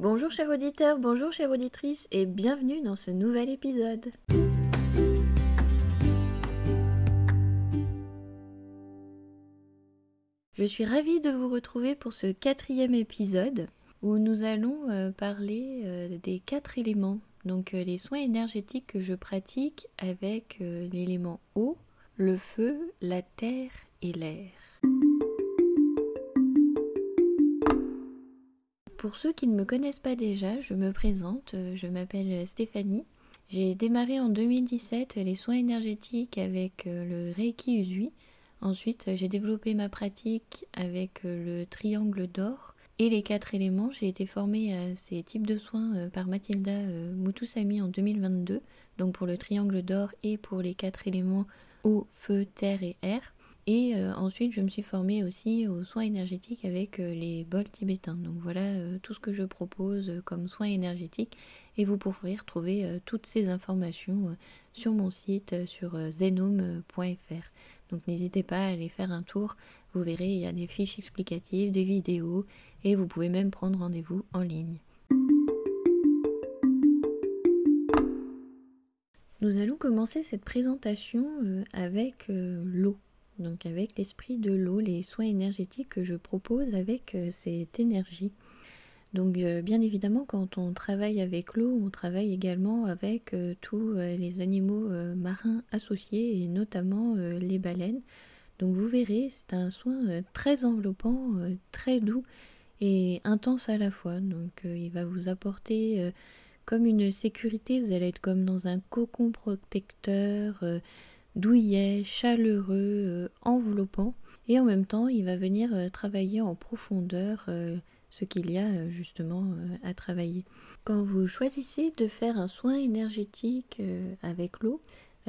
Bonjour chers auditeurs, bonjour chères auditrices et bienvenue dans ce nouvel épisode. Je suis ravie de vous retrouver pour ce quatrième épisode où nous allons euh, parler euh, des quatre éléments, donc euh, les soins énergétiques que je pratique avec l'élément eau, le feu, la terre et l'air. Pour ceux qui ne me connaissent pas déjà, je me présente, euh, je m'appelle Stéphanie. J'ai démarré en 2017 les soins énergétiques avec euh, le Reiki Usui. Ensuite, j'ai développé ma pratique avec euh, le triangle d'or et les quatre éléments. J'ai été formée à ces types de soins par Mathilda Mutusami en 2022, donc pour le triangle d'or et pour les quatre éléments eau, feu, terre et air. Et euh, ensuite, je me suis formée aussi aux soins énergétiques avec euh, les bols tibétains. Donc voilà euh, tout ce que je propose comme soins énergétiques. Et vous pourrez retrouver toutes ces informations sur mon site sur zenome.fr. Donc n'hésitez pas à aller faire un tour. Vous verrez, il y a des fiches explicatives, des vidéos et vous pouvez même prendre rendez-vous en ligne. Nous allons commencer cette présentation avec l'eau donc avec l'esprit de l'eau, les soins énergétiques que je propose avec euh, cette énergie. Donc euh, bien évidemment quand on travaille avec l'eau, on travaille également avec euh, tous les animaux marins associés et notamment les baleines. Donc vous verrez, c'est un soin très enveloppant, très doux et intense à la fois. Donc il va vous apporter comme une sécurité, vous allez être comme dans un cocon protecteur douillet, chaleureux, euh, enveloppant. Et en même temps, il va venir euh, travailler en profondeur euh, ce qu'il y a justement à travailler. Quand vous choisissez de faire un soin énergétique avec l'eau,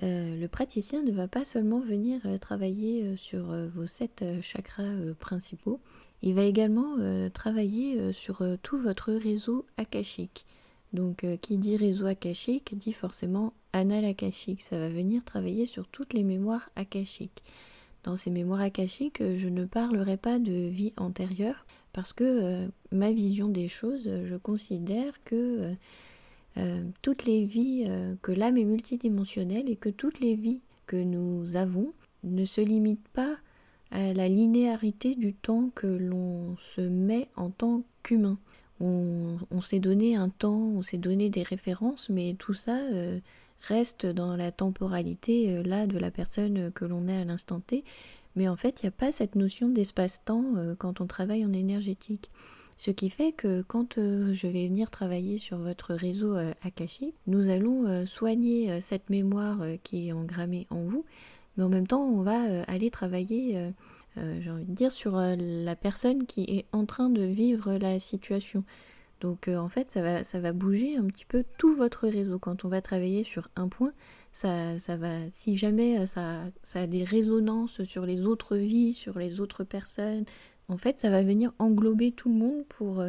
le praticien ne va pas seulement venir travailler sur vos sept chakras principaux, il va également travailler sur tout votre réseau akashique. Donc, euh, qui dit réseau akashique dit forcément anal akashique. Ça va venir travailler sur toutes les mémoires akashiques. Dans ces mémoires akashiques, euh, je ne parlerai pas de vie antérieure parce que euh, ma vision des choses, je considère que toutes les vies, que l'âme est multidimensionnelle et que toutes les vies que nous avons ne se limitent pas à la linéarité du temps que l'on se met en tant qu'humain on, s'est donné un temps, on s'est donné des références, mais tout ça euh, reste dans la temporalité euh, là de la personne que l'on est à l'instant T. Mais en fait, il n'y a pas cette notion d'espace-temps euh, quand on travaille en énergétique. Ce qui fait que quand je vais venir travailler sur votre réseau Akashi, nous allons soigner cette mémoire qui est engrammée en vous, mais en même temps, on va aller travailler euh, j'ai envie de dire, sur euh, la personne qui est en train de vivre la situation. Donc euh, en fait, ça va, ça va bouger un petit peu tout votre réseau. Quand on va travailler sur un point, ça, ça va, si jamais ça, ça a des résonances sur les autres vies, sur les autres personnes, en fait, ça va venir englober tout le monde pour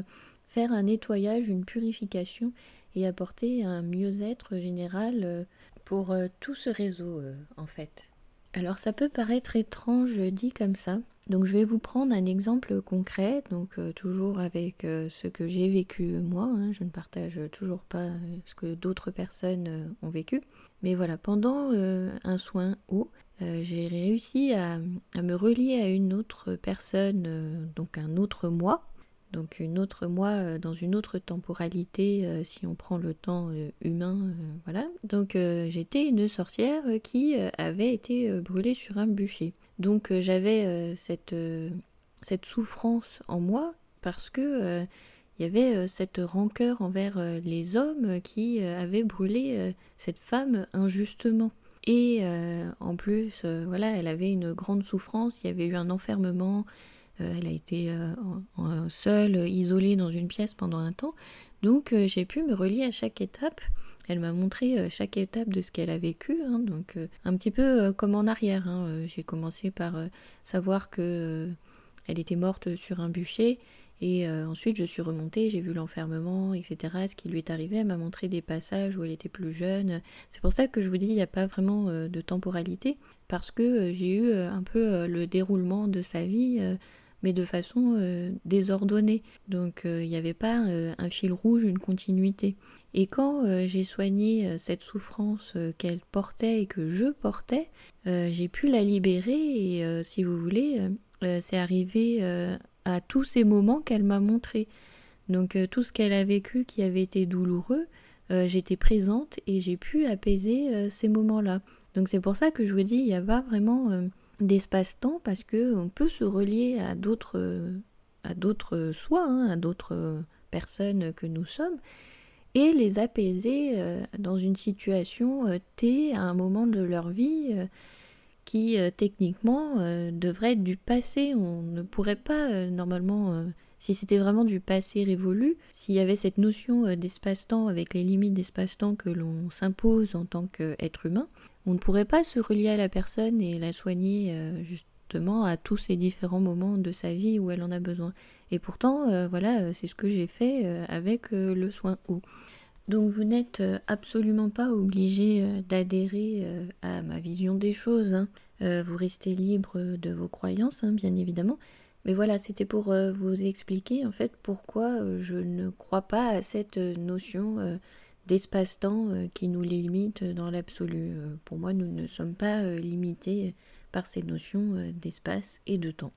faire un nettoyage, une purification et apporter un mieux-être général pour tout ce réseau en fait. Alors ça peut paraître étrange dit comme ça. Donc je vais vous prendre un exemple concret, donc euh, toujours avec euh, ce que j'ai vécu moi. Hein. je ne partage toujours pas euh, ce que d'autres personnes ont vécu. Mais voilà, pendant un soin haut, j'ai réussi à, me relier à une autre personne, donc un autre moi, donc une autre moi euh, dans une autre temporalité euh, si on prend le temps euh, humain voilà. Donc j'étais une sorcière qui avait été brûlée sur un bûcher. Donc j'avais cette cette souffrance en moi parce que il y avait cette rancœur envers les hommes qui avaient brûlé cette femme injustement. Et en plus voilà elle avait une grande souffrance il y avait eu un enfermement elle a été euh, seule, isolée dans une pièce pendant un temps. Donc euh, j'ai pu me relier à chaque étape. Elle m'a montré chaque étape de ce qu'elle a vécu, hein. donc un petit peu comme en arrière. Hein. J'ai commencé par savoir que elle était morte sur un bûcher, et ensuite je suis remontée, j'ai vu l'enfermement, etc. Ce qui lui est arrivé, elle m'a montré des passages où elle était plus jeune. C'est pour ça que je vous dis, il n'y a pas vraiment de temporalité, parce que j'ai eu un peu le déroulement de sa vie mais de façon désordonnée. Donc il n'y avait pas un fil rouge, une continuité. Et quand j'ai soigné cette souffrance qu'elle portait et que je portais, j'ai pu la libérer et si vous voulez, c'est arrivé à tous ces moments qu'elle m'a montrés. Donc tout ce qu'elle a vécu qui avait été douloureux, j'étais présente et j'ai pu apaiser ces moments-là. Donc c'est pour ça que je vous dis, il n'y a pas vraiment euh, d'espace-temps parce que on peut se relier à d'autres euh, à d'autres soi, hein, à d'autres personnes que nous sommes et les apaiser euh, dans une situation T à un moment de leur vie qui techniquement devrait être du passé. On ne pourrait pas normalement si c'était vraiment du passé révolu, s'il y avait cette notion d'espace-temps avec les limites d'espace-temps que l'on s'impose en tant qu'être humain, on ne pourrait pas se relier à la personne et la soigner euh, justement à tous ces différents moments de sa vie où elle en a besoin. Et pourtant, euh, voilà, euh, c'est ce que j'ai fait avec le soin haut. Donc vous n'êtes absolument pas obligé d'adhérer à ma vision des choses. Hein. vous restez libre de vos croyances, hein, bien évidemment. Mais voilà, c'était pour vous expliquer en fait pourquoi je ne crois pas à cette notion d'espace-temps euh, qui nous limite dans l'absolu. Euh, pour moi, nous ne sommes pas euh, limités par ces notions d'espace et de temps.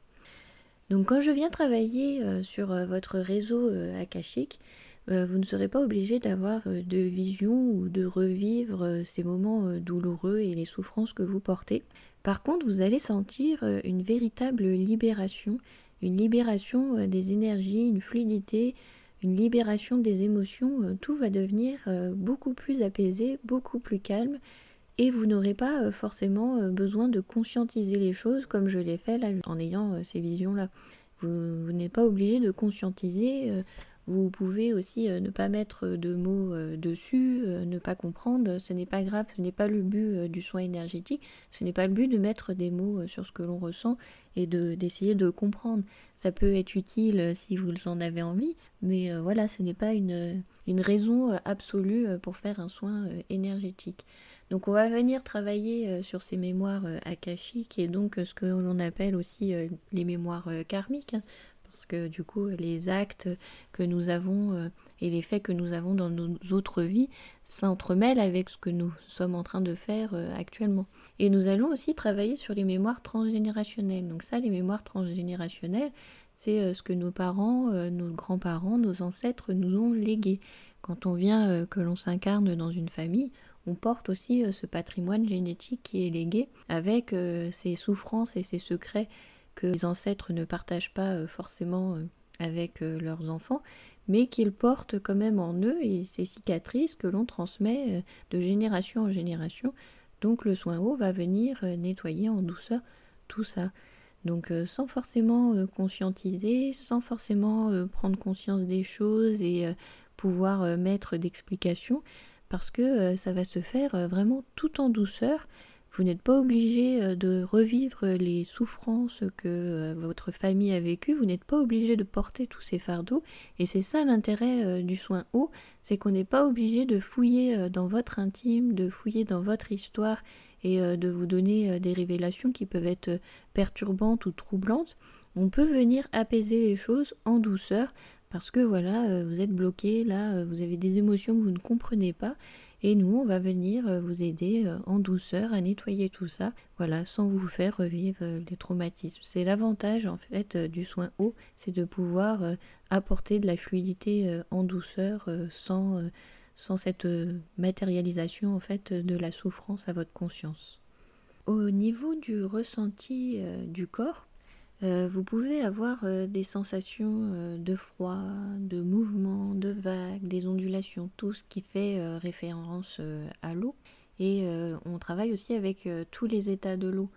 Donc quand je viens travailler sur votre réseau akashique, vous ne serez pas obligé d'avoir de vision ou de revivre ces moments douloureux et les souffrances que vous portez. Par contre, vous allez sentir une véritable libération, une libération des énergies, une fluidité, une libération des émotions, euh, tout va devenir euh, beaucoup plus apaisé, beaucoup plus calme, et vous n'aurez pas euh, forcément besoin de conscientiser les choses comme je l'ai fait là en ayant ces visions-là. Vous, vous n'êtes pas obligé de conscientiser vous pouvez aussi euh, ne pas mettre de mots euh, dessus, euh, ne pas comprendre, ce n'est pas grave, ce n'est pas le but du soin énergétique, ce n'est pas le but de mettre des mots sur ce que l'on ressent et d'essayer de, comprendre. Ça peut être utile si vous en avez envie, mais voilà, ce n'est pas une, une raison absolue pour faire un soin énergétique. Donc on va venir travailler sur ces mémoires akashiques et donc ce que l'on appelle aussi les mémoires karmiques. Parce que du coup les actes que nous avons euh, et les faits que nous avons dans nos autres vies s'entremêlent avec ce que nous sommes en train de faire euh, actuellement. Et nous allons aussi travailler sur les mémoires transgénérationnelles. Donc ça, les mémoires transgénérationnelles, c'est euh, ce que nos parents, nos grands-parents, nos ancêtres nous ont légué. Quand on vient, que l'on s'incarne dans une famille, on porte aussi ce patrimoine génétique qui est légué avec ses souffrances et ses secrets que les ancêtres ne partagent pas euh, forcément euh, avec euh, leurs enfants, mais qu'ils portent quand même en eux et ces cicatrices que l'on transmet de génération en génération. Donc le soin haut va venir nettoyer en douceur tout ça. Donc sans forcément conscientiser, sans forcément prendre conscience des choses et pouvoir mettre d'explications, parce que ça va se faire vraiment tout en douceur vous n'êtes pas obligé euh, de revivre les souffrances que euh, votre famille a vécues, vous n'êtes pas obligé de porter tous ces fardeaux. Et c'est ça l'intérêt euh, du soin haut, c'est qu'on n'est pas obligé de fouiller dans votre intime, de fouiller dans votre histoire et de vous donner des révélations qui peuvent être perturbantes ou troublantes. On peut venir apaiser les choses en douceur parce que voilà, vous êtes bloqué, là, vous avez des émotions que vous ne comprenez pas et nous, on va venir euh, vous aider euh, en douceur à nettoyer tout ça, voilà, sans vous faire revivre euh, les traumatismes. C'est l'avantage en fait du soin haut, c'est de pouvoir apporter de la fluidité en douceur sans, sans cette matérialisation en fait de la souffrance à votre conscience. Au niveau du ressenti du corps, euh, vous pouvez avoir euh, des sensations euh, de froid, de mouvement, de vagues, des ondulations, tout ce qui fait référence à l'eau. Et on travaille aussi avec tous les états de l'eau.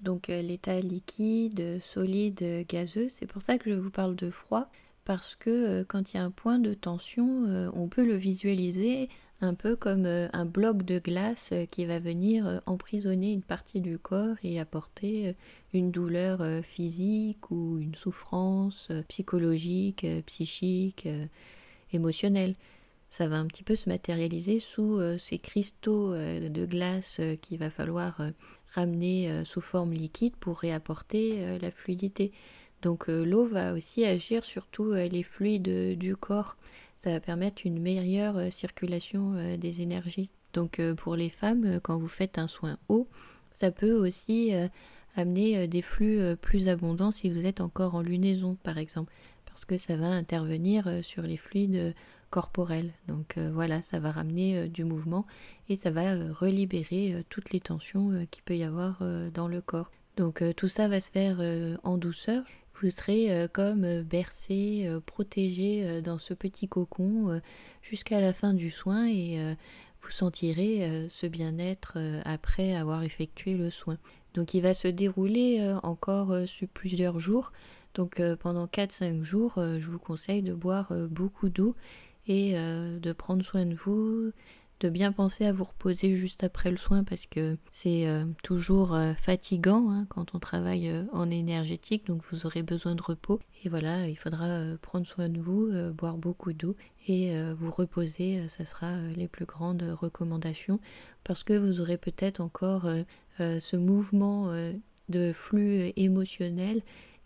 Donc l'état liquide, solide, gazeux. C'est pour ça que je vous parle de froid, parce que quand il y a un point de tension, on peut le visualiser un peu comme euh, un bloc de glace euh, qui va venir euh, emprisonner une partie du corps et apporter une douleur physique ou une souffrance psychologique, psychique, émotionnelle. Ça va un petit peu se matérialiser sous ces cristaux de glace qu'il va falloir ramener sous forme liquide pour réapporter la fluidité. Donc l'eau va aussi agir sur tous les fluides du corps. Ça va permettre une meilleure circulation des énergies. Donc pour les femmes, quand vous faites un soin eau, ça peut aussi amener des flux plus abondants si vous êtes encore en lunaison par exemple, parce que ça va intervenir sur les fluides corporels. Donc voilà, ça va ramener du mouvement et ça va relibérer toutes les tensions qu'il peut y avoir dans le corps. Donc tout ça va se faire en douceur. Vous serez comme bercé, protégé dans ce petit cocon jusqu'à la fin du soin et vous sentirez ce bien-être après avoir effectué le soin. Donc il va se dérouler encore sur plusieurs jours. Donc pendant 4-5 jours, je vous conseille de boire beaucoup d'eau et de prendre soin de vous, de bien penser à vous reposer juste après le soin parce que c'est euh, toujours euh, fatigant hein, quand on travaille euh, en énergétique, donc vous aurez besoin de repos. Et voilà, il faudra prendre soin de vous, boire beaucoup d'eau et vous reposer, ça sera les plus grandes recommandations parce que vous aurez peut-être encore ce mouvement de flux émotionnel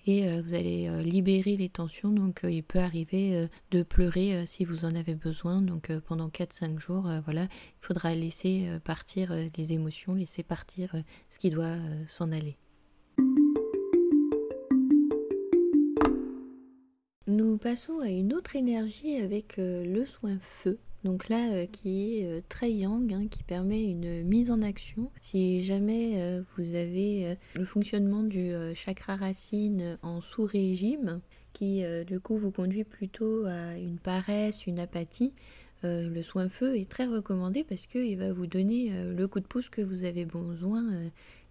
et euh, vous allez euh, libérer les tensions. Donc euh, il peut arriver de pleurer si vous en avez besoin. Donc pendant 4-5 jours, voilà, il faudra laisser partir les émotions, laisser partir ce qui doit s'en aller. Nous passons à une autre énergie avec le soin feu. Donc là, euh, qui est euh, très yang, hein, qui permet une mise en action. Si jamais euh, vous avez le fonctionnement du chakra racine en sous-régime, qui du coup vous conduit plutôt à une paresse, une apathie, le soin feu est très recommandé parce qu'il va vous donner le coup de pouce que vous avez besoin,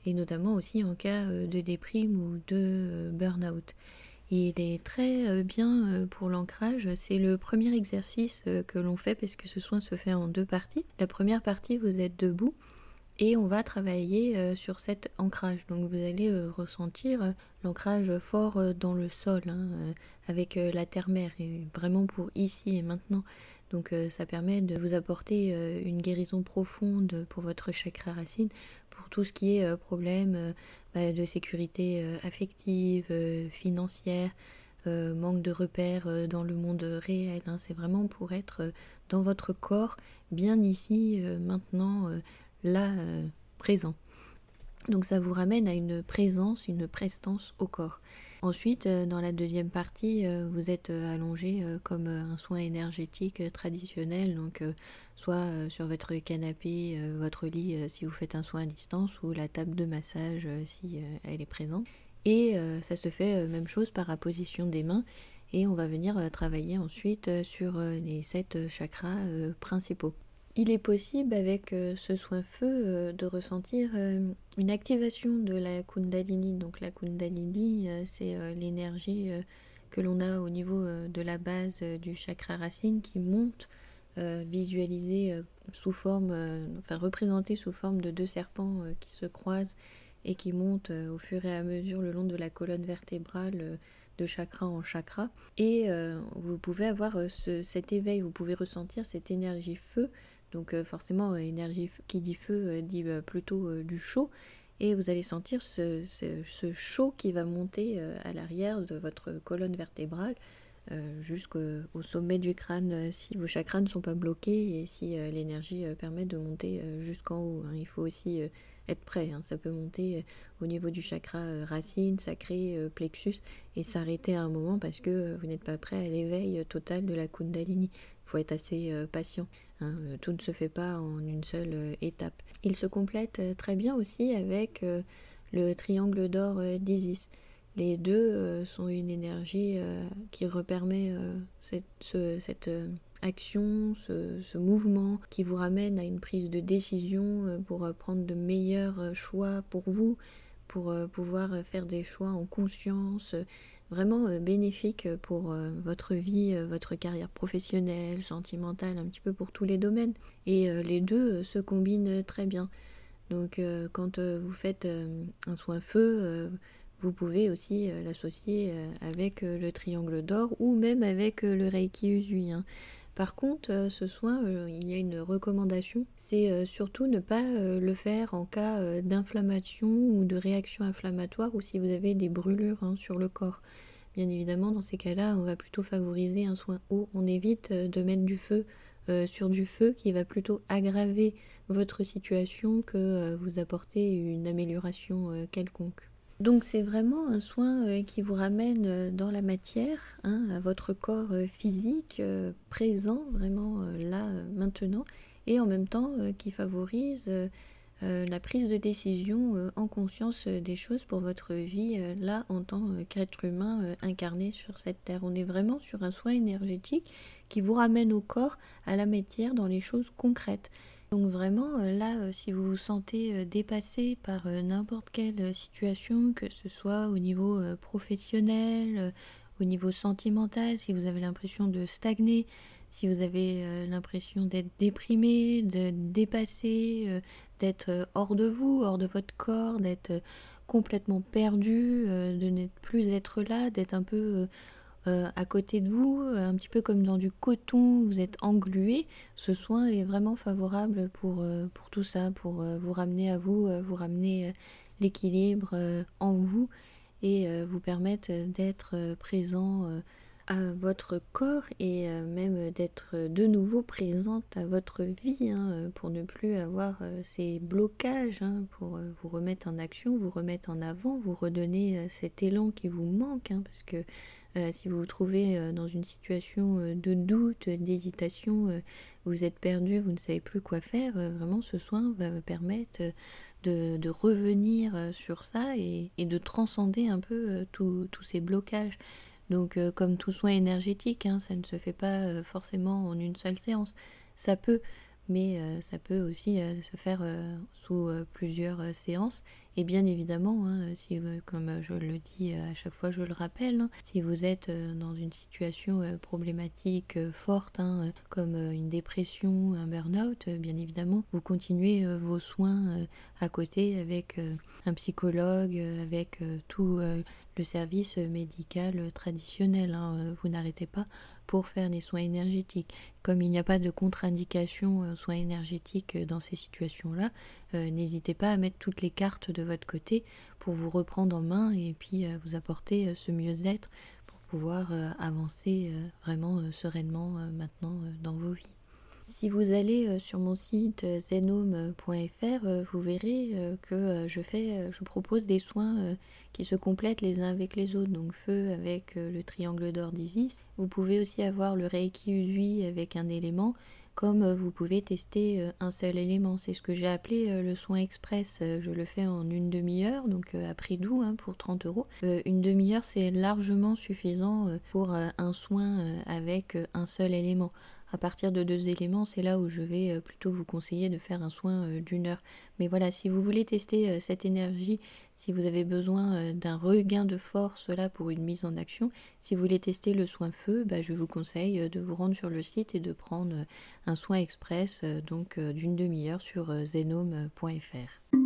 et notamment aussi en cas de déprime ou de burn-out. Il est très euh, bien euh, pour l'ancrage. C'est le premier exercice euh, que l'on fait parce que ce soin se fait en deux parties. La première partie, vous êtes debout et on va travailler sur cet ancrage. Donc vous allez ressentir l'ancrage fort dans le sol hein, avec la terre-mère et vraiment pour ici et maintenant. Donc ça permet de vous apporter une guérison profonde pour votre chakra racine, pour tout ce qui est problème bah, de sécurité euh, affective, euh, financière, euh, manque de repères dans le monde réel. Hein. C'est vraiment pour être dans votre corps, bien ici, maintenant, là, présent. Donc ça vous ramène à une présence, une prestance au corps. Ensuite, dans la deuxième partie, vous êtes allongé comme un soin énergétique traditionnel, donc soit sur votre canapé, votre lit si vous faites un soin à distance, ou la table de massage si elle est présente. Et ça se fait même chose par apposition des mains. Et on va venir travailler ensuite sur les sept chakras principaux. Il est possible avec euh, ce soin feu euh, de ressentir euh, une activation de la kundalini. Donc la kundalini, c'est l'énergie que l'on a au niveau de la base du chakra racine qui monte, visualisée sous forme, enfin représentée sous forme de deux serpents qui se croisent et qui montent au fur et à mesure le long de la colonne vertébrale de chakra en chakra. Et vous pouvez avoir cet éveil, vous pouvez ressentir cette énergie feu donc euh, forcément, euh, énergie qui dit feu euh, dit plutôt du chaud. Et vous allez sentir ce, chaud qui va monter à l'arrière de votre colonne vertébrale jusqu'au sommet du crâne si vos chakras ne sont pas bloqués et si l'énergie permet de monter jusqu'en haut. Hein. Il faut aussi être prêt. Hein. Ça peut monter euh, au niveau du chakra euh, racine, sacré, euh, plexus et s'arrêter à un moment parce que vous n'êtes pas prêt à l'éveil total de la Kundalini. Il faut être assez patient. Hein. Tout ne se fait pas en une seule étape. Il se complète très bien aussi avec le triangle d'or d'Isis. Les deux sont une énergie qui repermet cette, cette action, ce, mouvement qui vous ramène à une prise de décision euh, pour euh, prendre de meilleurs euh, choix pour vous, pour pouvoir faire des choix en conscience, vraiment bénéfique pour votre vie, votre carrière professionnelle, sentimentale, un petit peu pour tous les domaines. Et les deux se combinent très bien. Donc quand vous faites un soin feu, vous pouvez aussi l'associer avec le triangle d'or ou même avec le Reiki Usui. Par contre, euh, ce soin, euh, il y a une recommandation, c'est euh, surtout ne pas le faire en cas d'inflammation ou de réaction inflammatoire ou si vous avez des brûlures hein, sur le corps. Bien évidemment, dans ces cas-là, on va plutôt favoriser un soin haut. On évite de mettre du feu sur du feu qui va plutôt aggraver votre situation que vous apporter une amélioration quelconque. Donc c'est vraiment un soin euh, qui vous ramène euh, dans la matière, hein, à votre corps euh, physique présent, vraiment là, maintenant, et en même temps qui favorise la prise de décision en conscience des choses pour votre vie, là, en tant qu'être humain incarné sur cette terre. On est vraiment sur un soin énergétique qui vous ramène au corps, à la matière, dans les choses concrètes. Donc vraiment, euh, là, euh, si vous vous sentez euh, dépassé par n'importe quelle situation, que ce soit au niveau professionnel, au niveau sentimental, si vous avez l'impression de stagner, si vous avez l'impression d'être déprimé, de dépasser, d'être hors de vous, hors de votre corps, d'être complètement perdu, de ne plus être là, d'être un peu euh, à côté de vous, euh, un petit peu comme dans du coton, vous êtes englué, ce soin est vraiment favorable pour, euh, tout ça, pour vous ramener à vous, vous ramener l'équilibre en vous et vous permettre d'être présent à votre corps et même d'être de nouveau présente à votre vie hein, pour ne plus avoir ces blocages, hein, pour vous remettre en action, vous remettre en avant, vous redonner cet élan qui vous manque, hein, parce que euh, si vous vous trouvez euh, dans une situation euh, de doute, d'hésitation, vous êtes perdu, vous ne savez plus quoi faire, vraiment ce soin va vous permettre de, revenir sur ça et, de transcender un peu tous ces blocages. Donc comme tout soin énergétique, hein, ça ne se fait pas forcément en une seule séance. Ça peut, mais euh, ça peut aussi euh, se faire euh, sous plusieurs séances. Et bien évidemment, hein, si, comme je le dis à chaque fois, je le rappelle, hein, si vous êtes dans une situation problématique forte, hein, comme une dépression, un burn-out, bien évidemment, vous continuez vos soins à côté avec un psychologue, avec tout le service médical traditionnel. Vous n'arrêtez pas pour faire des soins énergétiques. Comme il n'y a pas de contre-indication euh, soins énergétiques euh, dans ces situations-là, euh, n'hésitez pas à mettre toutes les cartes de votre côté pour vous reprendre en main et puis vous apporter ce mieux-être pour pouvoir avancer vraiment sereinement maintenant dans vos vies. Si vous allez euh, sur mon site euh, zenome.fr, euh, vous verrez que je fais, je propose des soins qui se complètent les uns avec les autres. Donc feu avec le triangle d'or d'Isis. Vous pouvez aussi avoir le Reiki Usui avec un élément comme vous pouvez tester un seul élément. C'est ce que j'ai appelé le soin express. Je le fais en une demi-heure, donc à prix doux hein, pour 30 euros. Une demi-heure, c'est largement suffisant pour un soin avec un seul élément à partir de deux éléments, c'est là où je vais euh, plutôt vous conseiller de faire un soin euh, d'une heure. Mais voilà, si vous voulez tester euh, cette énergie, si vous avez besoin d'un regain de force là pour une mise en action, si vous voulez tester le soin feu, bah, je vous conseille de vous rendre sur le site et de prendre un soin express donc d'une demi-heure sur zenome.fr.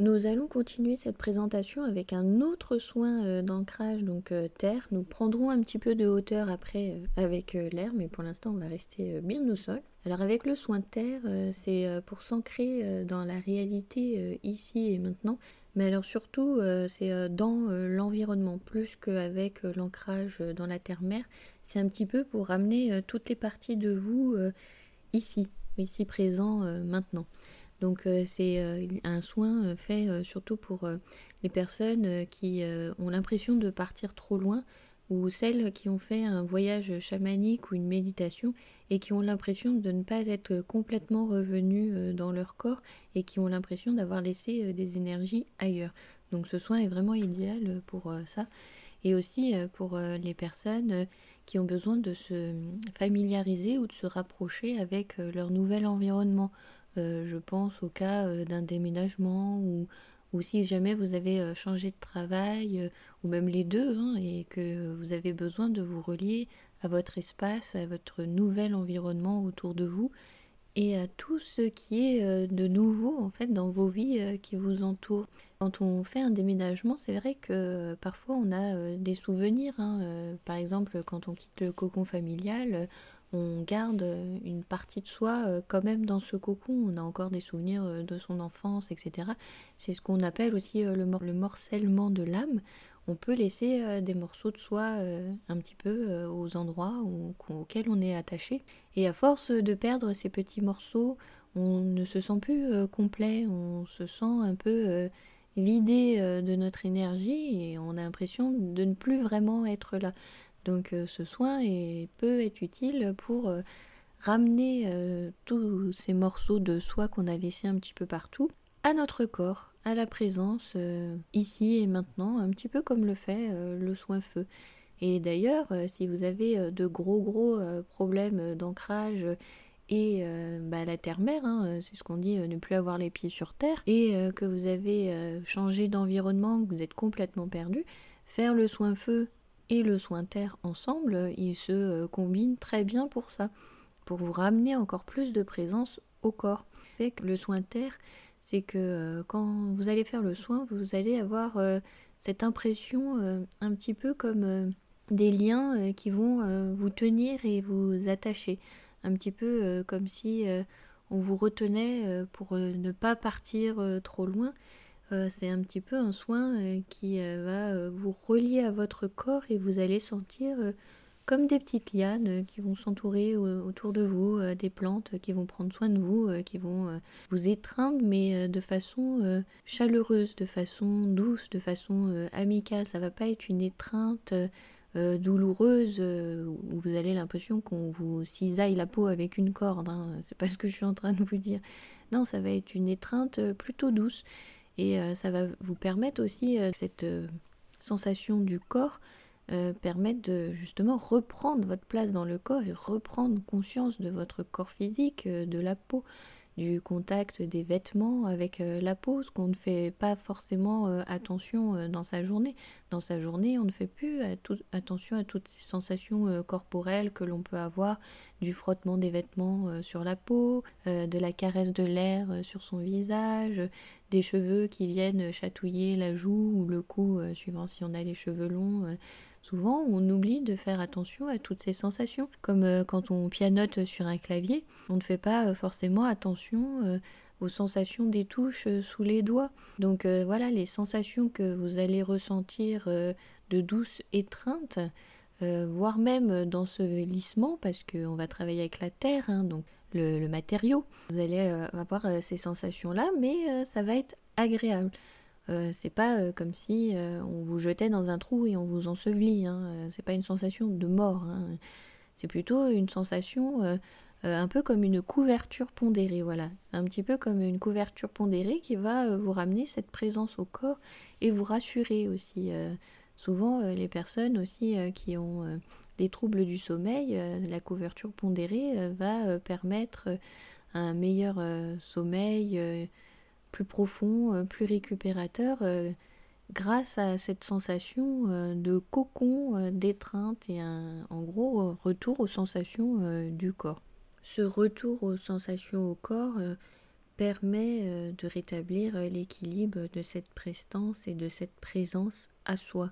Nous allons continuer cette présentation avec un autre soin euh, d'ancrage, donc euh, terre. Nous prendrons un petit peu de hauteur après euh, avec l'air, mais pour l'instant on va rester bien au sol. Alors avec le soin terre, c'est pour s'ancrer dans la réalité ici et maintenant, mais alors surtout c'est dans l'environnement plus qu'avec l'ancrage dans la terre-mère. C'est un petit peu pour ramener toutes les parties de vous ici, ici présent maintenant. Donc euh, c'est euh, un soin euh, fait surtout pour les personnes qui ont l'impression de partir trop loin ou celles qui ont fait un voyage chamanique ou une méditation et qui ont l'impression de ne pas être complètement revenues dans leur corps et qui ont l'impression d'avoir laissé des énergies ailleurs. Donc ce soin est vraiment idéal pour ça et aussi pour les personnes qui ont besoin de se familiariser ou de se rapprocher avec leur nouvel environnement. Euh, je pense au cas euh, d'un déménagement ou, ou si jamais vous avez euh, changé de travail, ou même les deux, hein, et que vous avez besoin de vous relier à votre espace, à votre nouvel environnement autour de vous, et à tout ce qui est de nouveau en fait dans vos vies qui vous entourent. Quand on fait un déménagement, c'est vrai que parfois on a des souvenirs. Hein, par exemple, quand on quitte le cocon familial, on garde euh, une partie de soi euh, quand même dans ce cocon, on a encore des souvenirs euh, de son enfance, etc. C'est ce qu'on appelle aussi le, morcellement de l'âme. On peut laisser des morceaux de soi un petit peu aux endroits auxquels on est attaché. Et à force de perdre ces petits morceaux, on ne se sent plus complet, on se sent un peu vidé de notre énergie et on a l'impression de ne plus vraiment être là. Donc euh, ce soin peut être utile pour euh, ramener euh, tous ces morceaux de soi qu'on a laissés un petit peu partout à notre corps, à la présence ici et maintenant, un petit peu comme le fait le soin feu. Et d'ailleurs, si vous avez de gros gros problèmes d'ancrage et bah, la terre-mère, hein, c'est ce qu'on dit, ne plus avoir les pieds sur terre, et que vous avez changé d'environnement, que vous êtes complètement perdu, faire le soin feu et le soin terre ensemble, ils se euh, combinent très bien pour ça, pour vous ramener encore plus de présence au corps. Le soin terre, c'est que euh, quand vous allez faire le soin, vous allez avoir euh, cette impression un petit peu comme des liens qui vont vous tenir et vous attacher. Un petit peu comme si on vous retenait pour ne pas partir trop loin. Euh, c'est un petit peu un soin euh, qui euh, va vous relier à votre corps et vous allez sentir comme des petites lianes qui vont s'entourer autour de vous, des plantes qui vont prendre soin de vous, qui vont vous étreindre, mais de façon chaleureuse, de façon douce, de façon amicale. Ça va pas être une étreinte douloureuse où vous avez l'impression qu'on vous cisaille la peau avec une corde. Hein. C'est pas ce que je suis en train de vous dire. Non, ça va être une étreinte plutôt douce et euh, ça va vous permettre aussi, euh, cette euh, sensation du corps, permettre de justement reprendre votre place dans le corps et reprendre conscience de votre corps physique, de la peau du contact des vêtements avec euh, la peau, ce qu'on ne fait pas forcément euh, attention euh, dans sa journée. Dans sa journée, on ne fait plus attention à toutes ces sensations corporelles que l'on peut avoir, du frottement des vêtements sur la peau, de la caresse de l'air sur son visage, des cheveux qui viennent chatouiller la joue ou le cou, suivant si on a les cheveux longs. Souvent, on oublie de faire attention à toutes ces sensations. Comme euh, quand on pianote sur un clavier, on ne fait pas euh, forcément attention euh, aux sensations des touches sous les doigts. Donc voilà, les sensations que vous allez ressentir de douce étreinte, voire même dans ce lissement, parce qu'on va travailler avec la terre, hein, donc le, matériau. Vous allez avoir ces sensations-là, mais ça va être agréable. Euh, c'est pas euh, comme si euh, on vous jetait dans un trou et on vous ensevelit. Hein. C'est pas une sensation de mort. Hein. C'est plutôt une sensation un peu comme une couverture pondérée. Voilà, un petit peu comme une couverture pondérée qui va vous ramener cette présence au corps et vous rassurer aussi. souvent, les personnes aussi qui ont des troubles du sommeil, la couverture pondérée va permettre un meilleur sommeil plus profond, euh, plus récupérateur euh, grâce à cette sensation euh, de cocon, d'étreinte et en gros retour aux sensations du corps. Ce retour aux sensations au corps permet de rétablir l'équilibre de cette prestance et de cette présence à soi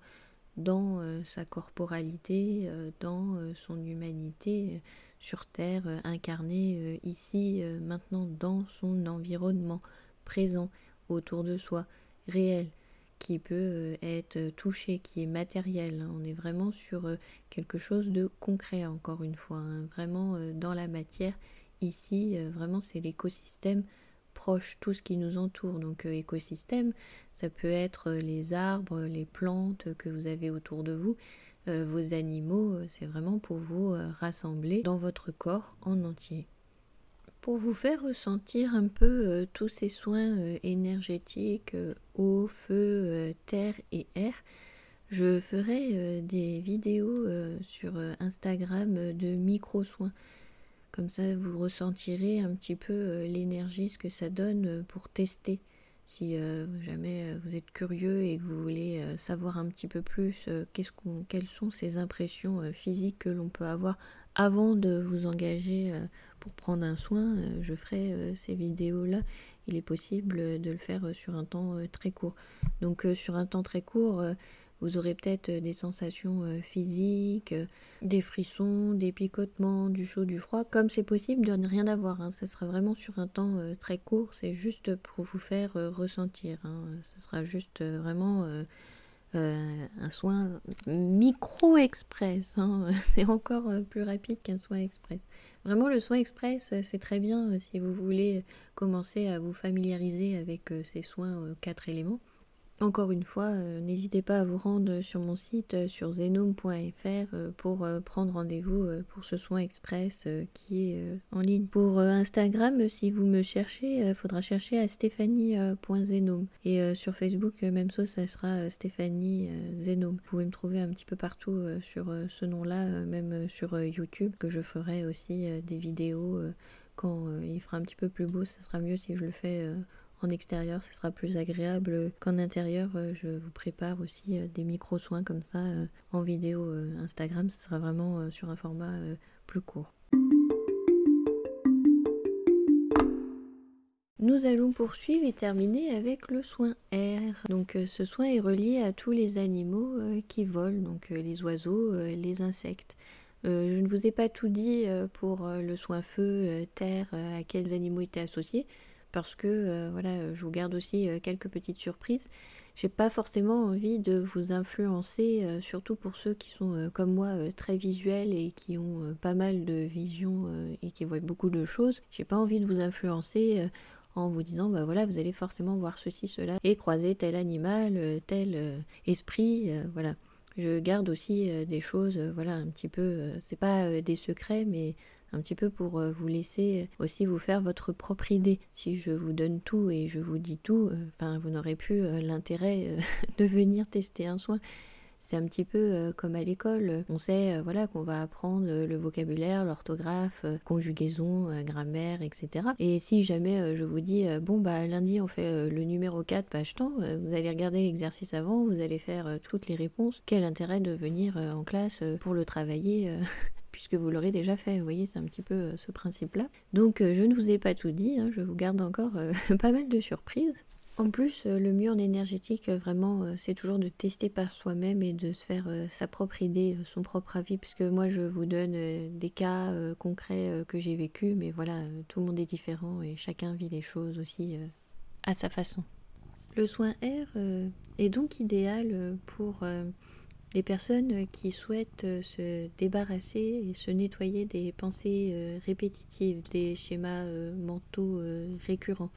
dans sa corporalité, dans son humanité sur Terre, incarnée ici, maintenant, dans son environnement présent autour de soi, réel, qui peut euh, être touché, qui est matériel. Hein. On est vraiment sur euh, quelque chose de concret, encore une fois, hein. vraiment euh, dans la matière. Ici, vraiment, c'est l'écosystème proche, tout ce qui nous entoure. Donc, écosystème, ça peut être les arbres, les plantes que vous avez autour de vous. vos animaux, c'est vraiment pour vous rassembler dans votre corps en entier. Pour vous faire ressentir un peu euh, tous ces soins euh, énergétiques, euh, eau, feu, terre et air, je ferai des vidéos sur Instagram de micro-soins. Comme ça, vous ressentirez un petit peu l'énergie, ce que ça donne pour tester. Si jamais vous êtes curieux et que vous voulez savoir un petit peu plus quelles sont ces impressions physiques que l'on peut avoir avant de vous engager pour prendre un soin, je ferai ces vidéos-là. Il est possible de le faire sur un temps très court. Donc sur un temps très court, vous aurez peut-être des sensations physiques, des frissons, des picotements, du chaud, du froid. Comme c'est possible de ne rien avoir, hein. ça sera vraiment sur un temps très court. C'est juste pour vous faire ressentir. Hein. Ce sera juste vraiment euh, un soin micro-express. Hein. C'est encore euh, plus rapide qu'un soin express. Vraiment, le soin express, euh, c'est très bien si vous voulez commencer à vous familiariser avec ces soins quatre éléments. Encore une fois, euh, n'hésitez pas à vous rendre sur mon site euh, sur zenome.fr euh, pour prendre rendez-vous pour ce soin express qui est en ligne. Pour Instagram, si vous me cherchez, il faudra chercher à stéphanie.zenome. Et sur Facebook, même ça, ça sera Stéphanie Zenome. Vous pouvez me trouver un petit peu partout sur ce nom-là, même sur YouTube, que je ferai aussi des vidéos quand il fera un petit peu plus beau. Ça sera mieux si je le fais en extérieur, ce sera plus agréable qu'en intérieur. Euh, je vous prépare aussi euh, des micro-soins comme ça euh, en vidéo Instagram. Ce sera vraiment sur un format plus court. Nous allons poursuivre et terminer avec le soin air. Donc ce soin est relié à tous les animaux qui volent, donc les oiseaux, les insectes. je ne vous ai pas tout dit pour le soin feu, terre, à quels animaux étaient associés parce que euh, voilà, je vous garde aussi euh, quelques petites surprises. J'ai pas forcément envie de vous influencer, euh, surtout pour ceux qui sont comme moi très visuels et qui ont pas mal de visions et qui voient beaucoup de choses. J'ai pas envie de vous influencer en vous disant bah voilà vous allez forcément voir ceci cela et croiser tel animal tel esprit voilà je garde aussi des choses voilà un petit peu c'est pas des secrets mais un petit peu pour euh, vous laisser aussi vous faire votre propre idée. Si je vous donne tout et je vous dis tout, euh, enfin vous n'aurez plus euh, l'intérêt de venir tester un soin. C'est un petit peu comme à l'école. On sait voilà qu'on va apprendre le vocabulaire, l'orthographe, conjugaison, grammaire, etc. Et si jamais je vous dis bon bah lundi on fait le numéro 4 page temps, vous allez regarder l'exercice avant, vous allez faire toutes les réponses. Quel intérêt de venir en classe pour le travailler puisque vous l'aurez déjà fait. Vous voyez, c'est un petit peu euh, ce principe-là. Donc euh, je ne vous ai pas tout dit, hein, je vous garde encore euh, pas mal de surprises. En plus, le mieux en énergétique, vraiment, c'est toujours de tester par soi-même et de se faire sa propre idée, son propre avis, puisque moi, je vous donne des cas concrets que j'ai vécu, mais voilà, tout le monde est différent et chacun vit les choses aussi à sa façon. Le soin air est donc idéal pour les personnes qui souhaitent euh, se débarrasser et se nettoyer des pensées euh, répétitives, des schémas euh, mentaux récurrents,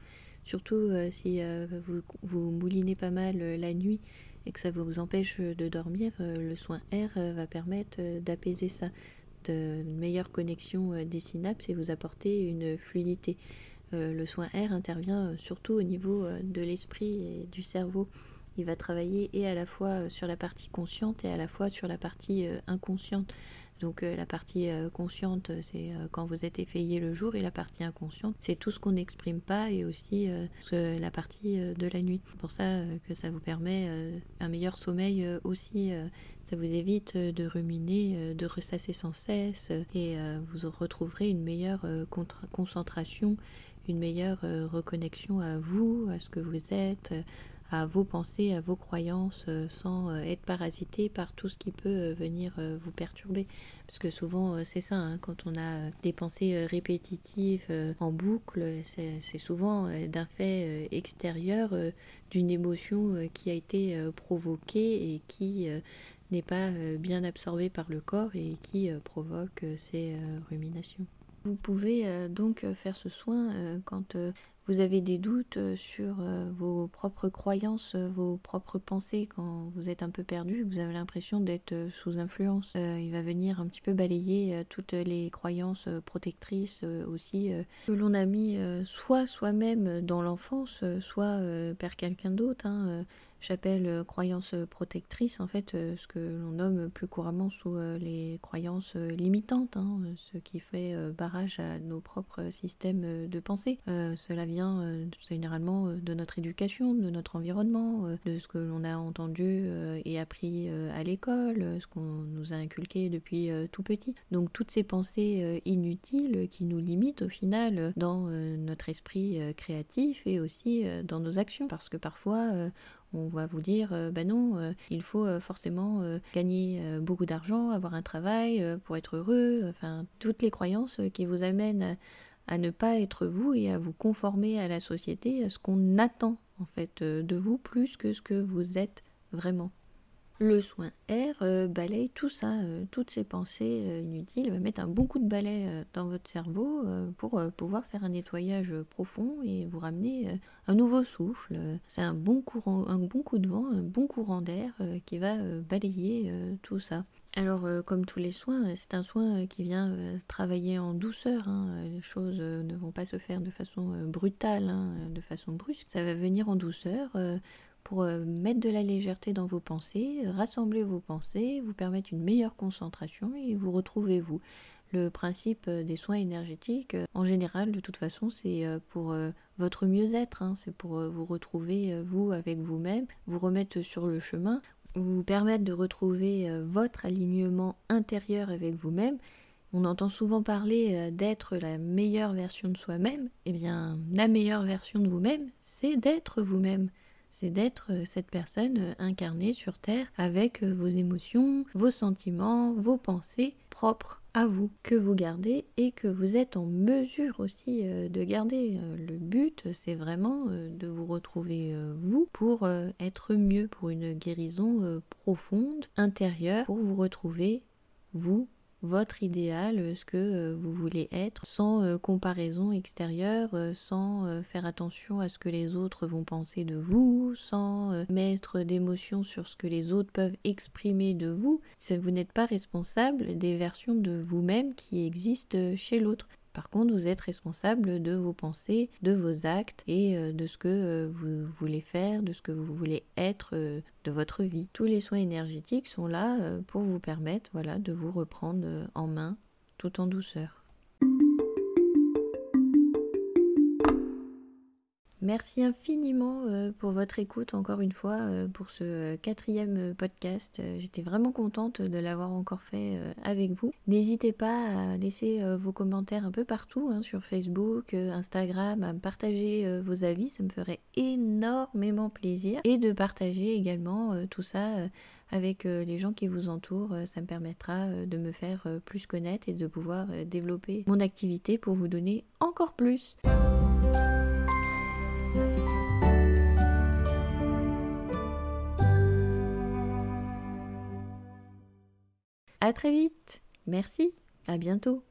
surtout si vous, vous moulinez pas mal la nuit et que ça vous empêche de dormir, le soin R va permettre d'apaiser ça, de meilleure connexion des synapses et vous apporter une fluidité. Le soin R intervient surtout au niveau de l'esprit et du cerveau il va travailler et à la fois euh, sur la partie consciente et à la fois sur la partie euh, inconsciente. Donc euh, la partie consciente, c'est quand vous êtes éveillé le jour et la partie inconsciente, c'est tout ce qu'on n'exprime pas et aussi la partie de la nuit. C'est pour ça que ça vous permet un meilleur sommeil aussi. ça vous évite de ruminer, de ressasser sans cesse et vous retrouverez une meilleure concentration, une meilleure reconnexion à vous, à ce que vous êtes, à vos pensées, à vos croyances, euh, sans euh, être parasité par tout ce qui peut euh, venir vous perturber. Parce que souvent, c'est ça, hein, quand on a des pensées répétitives en boucle, c'est souvent d'un fait extérieur, d'une émotion qui a été provoquée et qui n'est pas bien absorbée par le corps et qui provoque ces ruminations. Vous pouvez donc faire ce soin quand vous avez des doutes euh, sur euh, vos propres croyances, euh, vos propres pensées quand vous êtes un peu perdu, vous avez l'impression d'être sous influence. il va venir un petit peu balayer toutes les croyances protectrices aussi que l'on a mis soit soi-même dans l'enfance, soit par quelqu'un d'autre. Hein, chapelle croyance protectrice, en fait, ce que l'on nomme plus couramment sous les croyances limitantes, hein, ce qui fait barrage à nos propres systèmes de pensée. cela vient généralement de notre éducation, de notre environnement, de ce que l'on a entendu et appris à l'école, ce qu'on nous a inculqué depuis tout petit. Donc toutes ces pensées inutiles qui nous limitent au final dans notre esprit créatif et aussi dans nos actions. Parce que parfois, on va vous dire, ben non, il faut forcément gagner beaucoup d'argent, avoir un travail pour être heureux. Enfin, toutes les croyances qui vous amènent à ne pas être vous et à vous conformer à la société, à ce qu'on attend en fait de vous plus que ce que vous êtes vraiment. Le soin R euh, balaye tout ça, euh, toutes ces pensées euh, inutiles, va mettre un bon coup de balai dans votre cerveau pour pouvoir faire un nettoyage profond et vous ramener un nouveau souffle. C'est un bon courant, un bon coup de vent, un bon courant d'air qui va balayer tout ça. Alors, comme tous les soins, c'est un soin qui vient travailler en douceur. Hein. Les choses ne vont pas se faire de façon brutale, hein, de façon brusque. Ça va venir en douceur pour euh, mettre de la légèreté dans vos pensées, rassembler vos pensées, vous permettre une meilleure concentration et vous retrouvez vous. Le principe euh, des soins énergétiques, euh, en général, de toute façon, c'est pour votre mieux-être, hein. c'est pour vous retrouver vous avec vous-même, vous remettre sur le chemin, vous permettre de retrouver votre alignement intérieur avec vous-même. On entend souvent parler d'être la meilleure version de soi-même. Eh bien, la meilleure version de vous-même, c'est d'être vous-même c'est d'être euh, cette personne euh, incarnée sur Terre avec euh, vos émotions, vos sentiments, vos pensées propres à vous, que vous gardez et que vous êtes en mesure aussi de garder. Le but, c'est vraiment de vous retrouver vous pour être mieux, pour une guérison profonde, intérieure, pour vous retrouver vous votre idéal, euh, ce que euh, vous voulez être, sans euh, comparaison extérieure, sans faire attention à ce que les autres vont penser de vous, sans mettre d'émotion sur ce que les autres peuvent exprimer de vous. Vous n'êtes pas responsable des versions de vous-même qui existent chez l'autre. Par contre, vous êtes responsable de vos pensées, de vos actes et euh, de ce que euh, vous voulez faire, de ce que vous voulez être euh, de votre vie. Tous les soins énergétiques sont là pour vous permettre voilà, de vous reprendre en main tout en douceur. Merci infiniment euh, pour votre écoute encore une fois euh, pour ce euh, quatrième podcast. J'étais vraiment contente de l'avoir encore fait avec vous. N'hésitez pas à laisser vos commentaires un peu partout hein, sur Facebook, Instagram, à partager vos avis, ça me ferait énormément plaisir. Et de partager également tout ça avec les gens qui vous entourent. Ça me permettra de me faire plus connaître et de pouvoir développer mon activité pour vous donner encore plus. À très vite. Merci. À bientôt.